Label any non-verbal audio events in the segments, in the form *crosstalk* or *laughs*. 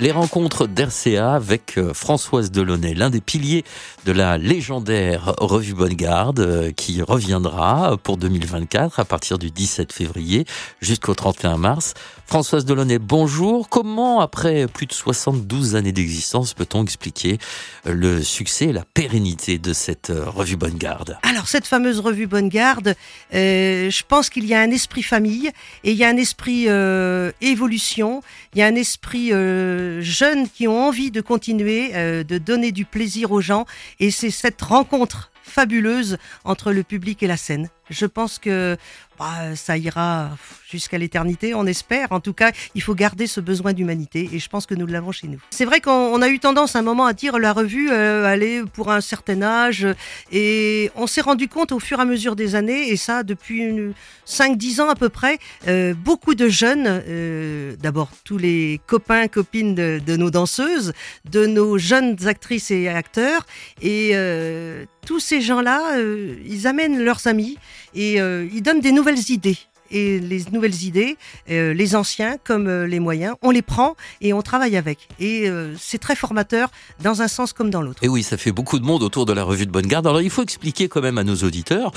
Les rencontres d'RCA avec euh, Françoise Delaunay, l'un des piliers de la légendaire revue Bonne Garde, euh, qui reviendra pour 2024 à partir du 17 février jusqu'au 31 mars. Françoise Delaunay, bonjour. Comment, après plus de 72 années d'existence, peut-on expliquer euh, le succès et la pérennité de cette revue Bonne Garde? Alors, cette fameuse revue Bonne Garde, euh, je pense qu'il y a un esprit famille et il y a un esprit euh, évolution, il y a un esprit euh, jeune qui ont envie de continuer, euh, de donner du plaisir aux gens et c'est cette rencontre fabuleuse entre le public et la scène. Je pense que bah, ça ira jusqu'à l'éternité, on espère. En tout cas, il faut garder ce besoin d'humanité et je pense que nous l'avons chez nous. C'est vrai qu'on on a eu tendance un moment à dire la revue, euh, pour un certain âge et on s'est rendu compte au fur et à mesure des années, et ça depuis une- 5-10 ans à peu près, euh, beaucoup de jeunes, euh, d'abord tous les copains, copines de, de nos danseuses, de nos jeunes actrices et acteurs, et euh, tous ces gens-là, euh, ils amènent leurs amis et euh, ils donnent des nouvelles idées. Et les nouvelles idées, euh, les anciens comme euh, les moyens, on les prend et on travaille avec. Et euh, c'est très formateur dans un sens comme dans l'autre. Et oui, ça fait beaucoup de monde autour de la revue de Bonne Garde. Alors il faut expliquer quand même à nos auditeurs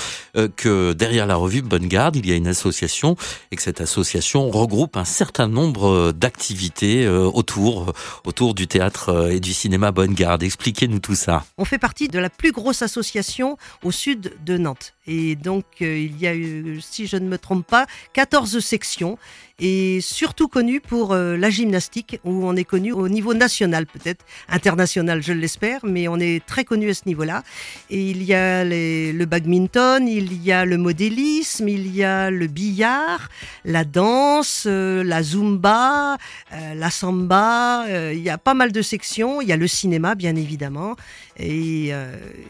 que derrière la revue Bonne Garde, il y a une association et que cette association regroupe un certain nombre d'activités autour autour du théâtre et du cinéma Bonne Garde. Expliquez-nous tout ça. On fait partie de la plus grosse association au sud de Nantes. Et donc, euh, il y a eu, si je ne me trompe pas, 14 sections et surtout connu pour euh, la gymnastique, où on est connu au niveau national peut-être, international je l'espère, mais on est très connu à ce niveau-là. Et il y a le badminton, il y a le modélisme, il y a le billard, la danse, euh, la zumba, euh, la samba, il y a pas mal de sections, il y a le cinéma bien évidemment, et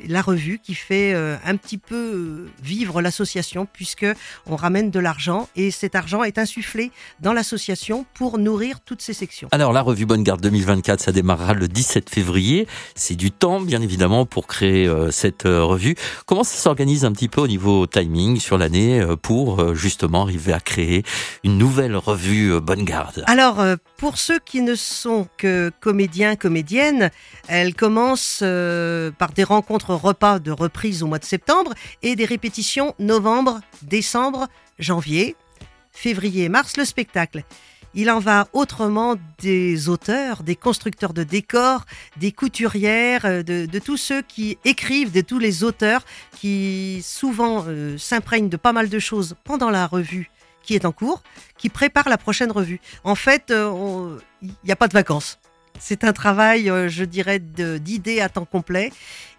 la revue qui fait un petit peu vivre l'association puisque on ramène de l'argent et cet argent est insufflé dans l'association pour nourrir toutes ces sections. Alors la revue Bonne Garde 2024, ça démarrera le 17 février. C'est du temps, bien évidemment, pour créer euh, cette euh, revue. Comment ça s'organise un petit peu au niveau timing sur l'année euh, pour justement arriver à créer une nouvelle revue Bonne Garde? Alors, pour ceux qui ne sont que comédiens, comédiennes, elle commence par des rencontres repas de reprise au mois de septembre et des répétitions novembre, décembre, janvier, février mars, le spectacle. Il en va autrement des auteurs, des constructeurs de décors, des couturières, euh, de, tous ceux qui écrivent, de tous les auteurs qui souvent euh, s'imprègnent de pas mal de choses pendant la revue qui est en cours, qui prépare la prochaine revue. En fait, euh, il n'y a pas de vacances. C'est un travail, je dirais, d'idées à temps complet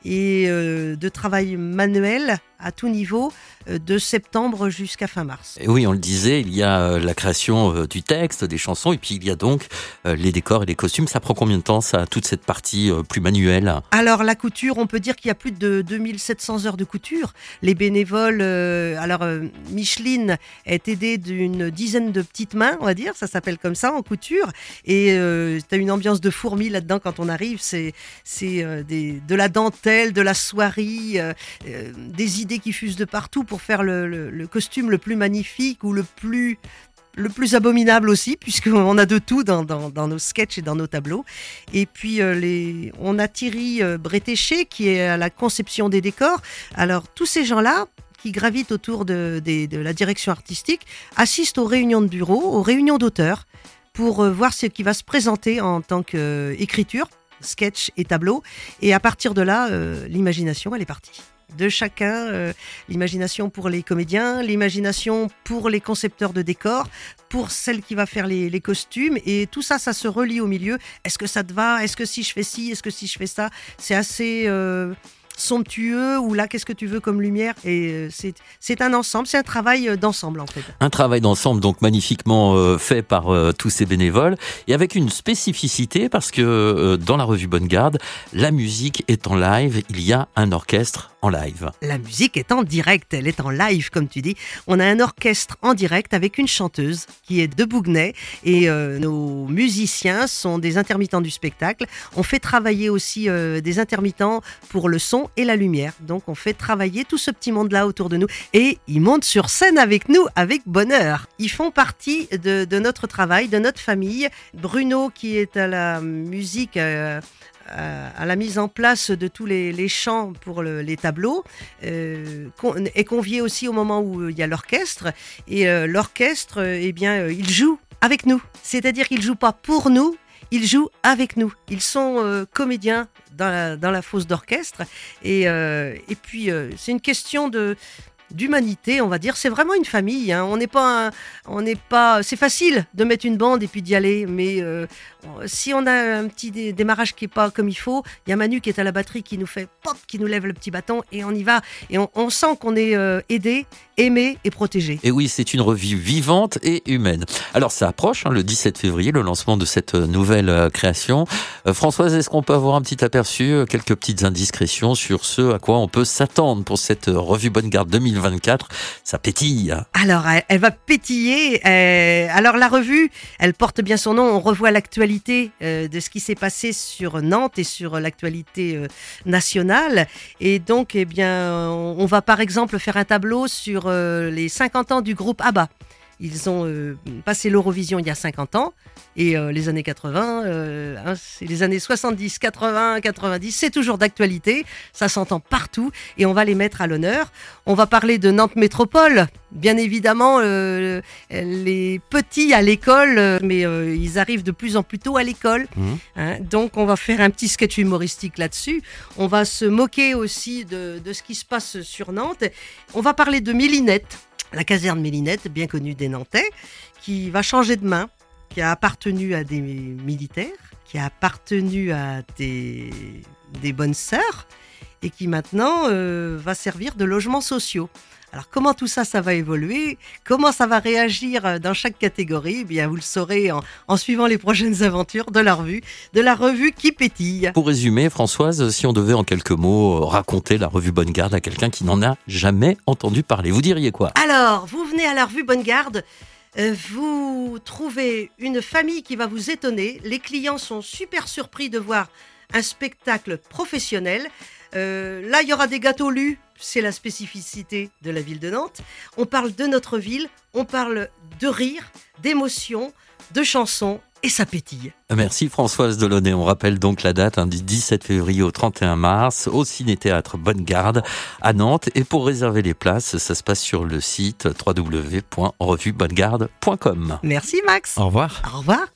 et euh, de travail manuel à tout niveau euh, de septembre jusqu'à fin mars. Et oui, on le disait, il y a euh, la création du texte, des chansons, et puis il y a donc les décors et les costumes. Ça prend combien de temps, ça, toute cette partie plus manuelle? Alors la couture, on peut dire qu'il y a plus de 2700 heures de couture. Les bénévoles, euh, alors euh, Micheline est aidée d'une dizaine de petites mains, on va dire, ça s'appelle comme ça en couture. Et euh, tu as une ambiance de fourmi là-dedans quand on arrive. C'est c'est des- de la dentelle, de la soierie, euh, euh, des idées qui fusent de partout pour faire le, costume le plus magnifique ou le plus le plus abominable aussi, *laughs* puisqu'on a de tout dans, nos sketchs et dans nos tableaux. Et puis, euh, on a Thierry euh, Bretéché qui est à la conception des décors. Alors, tous ces gens-là qui gravitent autour de la direction artistique assistent aux réunions de bureau, aux réunions d'auteurs, pour euh, voir ce qui va se présenter en tant qu'écriture, sketch et tableau. Et à partir de là, euh, l'imagination, elle est partie. De chacun, euh, l'imagination pour les comédiens, l'imagination pour les concepteurs de décors, pour celle qui va faire les, les costumes, et tout ça, ça se relie au milieu. Est-ce que ça te va? Est-ce que si je fais ci? Est-ce que si je fais ça? C'est assez euh, somptueux, ou là, qu'est-ce que tu veux comme lumière Et euh, c'est un ensemble, c'est un travail euh, d'ensemble en fait. Un travail d'ensemble donc magnifiquement euh, fait par tous ces bénévoles et avec une spécificité parce que dans la revue Bonne Garde, la musique est en live, il y a un orchestre live. La musique est en direct, elle est en live comme tu dis. On a un orchestre en direct avec une chanteuse qui est de Bougnay et euh, nos musiciens sont des intermittents du spectacle. On fait travailler aussi euh, des intermittents pour le son et la lumière. Donc on fait travailler tout ce petit monde-là autour de nous et ils montent sur scène avec nous avec bonheur. Ils font partie de, de notre travail, de notre famille. Bruno qui est à la musique. euh, à la mise en place de tous les, les chants pour le- les tableaux, euh, est convié aussi au moment où il y a l'orchestre. Et euh, l'orchestre, euh, eh bien, euh, il joue avec nous. C'est-à-dire qu'il joue pas pour nous, ils jouent avec nous. Ils sont euh, comédiens dans la, dans la fosse d'orchestre. Et, euh, et puis, euh, c'est une question de d'humanité, on va dire. C'est vraiment une famille. hein. On n'est pas, on n'est pas. C'est facile de mettre une bande et puis d'y aller, mais euh, si on a un petit dé- démarrage qui est pas comme il faut, il y a Manu qui est à la batterie qui nous fait pop, qui nous lève le petit bâton et on y va. Et on, sent qu'on est euh, aidé, aimé et protégé. Et oui, c'est une revue vivante et humaine. Alors ça approche, hein, le 17 février, le lancement de cette euh, nouvelle création. Françoise, est-ce qu'on peut avoir un petit aperçu, quelques petites indiscrétions sur ce à quoi on peut s'attendre pour cette revue Bonne Garde 2024 Ça pétille. Alors, elle, va pétiller. euh, alors, la revue, elle porte bien son nom. On revoit l'actualité euh, de ce qui s'est passé sur Nantes et sur l'actualité euh, nationale. Et donc, eh bien, on, va par exemple faire un tableau sur les 50 ans du groupe ABBA. Ils ont euh, passé l'Eurovision il y a 50 ans et euh, les années 80, euh, hein, c'est les années 70, 80, 90, c'est toujours d'actualité, ça s'entend partout et on va les mettre à l'honneur. On va parler de Nantes Métropole, bien évidemment, les petits à l'école, mais ils arrivent de plus en plus tôt à l'école. Mhm. hein. donc on va faire un petit sketch humoristique là-dessus. On va se moquer aussi de, de ce qui se passe sur Nantes. On va parler de Mélinette, la caserne Mélinette, bien connue des Nantais, qui va changer de main, qui a appartenu à des militaires, qui a appartenu à des, bonnes sœurs, et qui maintenant euh, va servir de logements sociaux. Alors comment tout ça, ça va évoluer? Comment ça va réagir euh, dans chaque catégorie? Eh bien, vous le saurez en, en suivant les prochaines *laughs* aventures de la revue, de la revue qui pétille. Pour résumer, Françoise, si on devait en quelques mots euh, raconter la revue Bonne Garde à quelqu'un qui n'en a jamais entendu parler, vous diriez quoi? Alors, vous venez à la revue Bonne Garde, vous trouvez une famille qui va vous étonner. Les clients sont super surpris de voir un spectacle professionnel. Euh, là, il y aura des gâteaux lus, c'est la spécificité de la ville de Nantes. On parle de notre ville, on parle de rire, d'émotion, de chansons, et ça pétille. Merci Françoise Delaunay. On rappelle donc la date hein, du 17 février au 31 mars au Ciné-Théâtre Bonne Garde à Nantes. Et pour réserver les places, ça se passe sur le site www.revubonnegarde.com. Merci Max. Au revoir. Au revoir.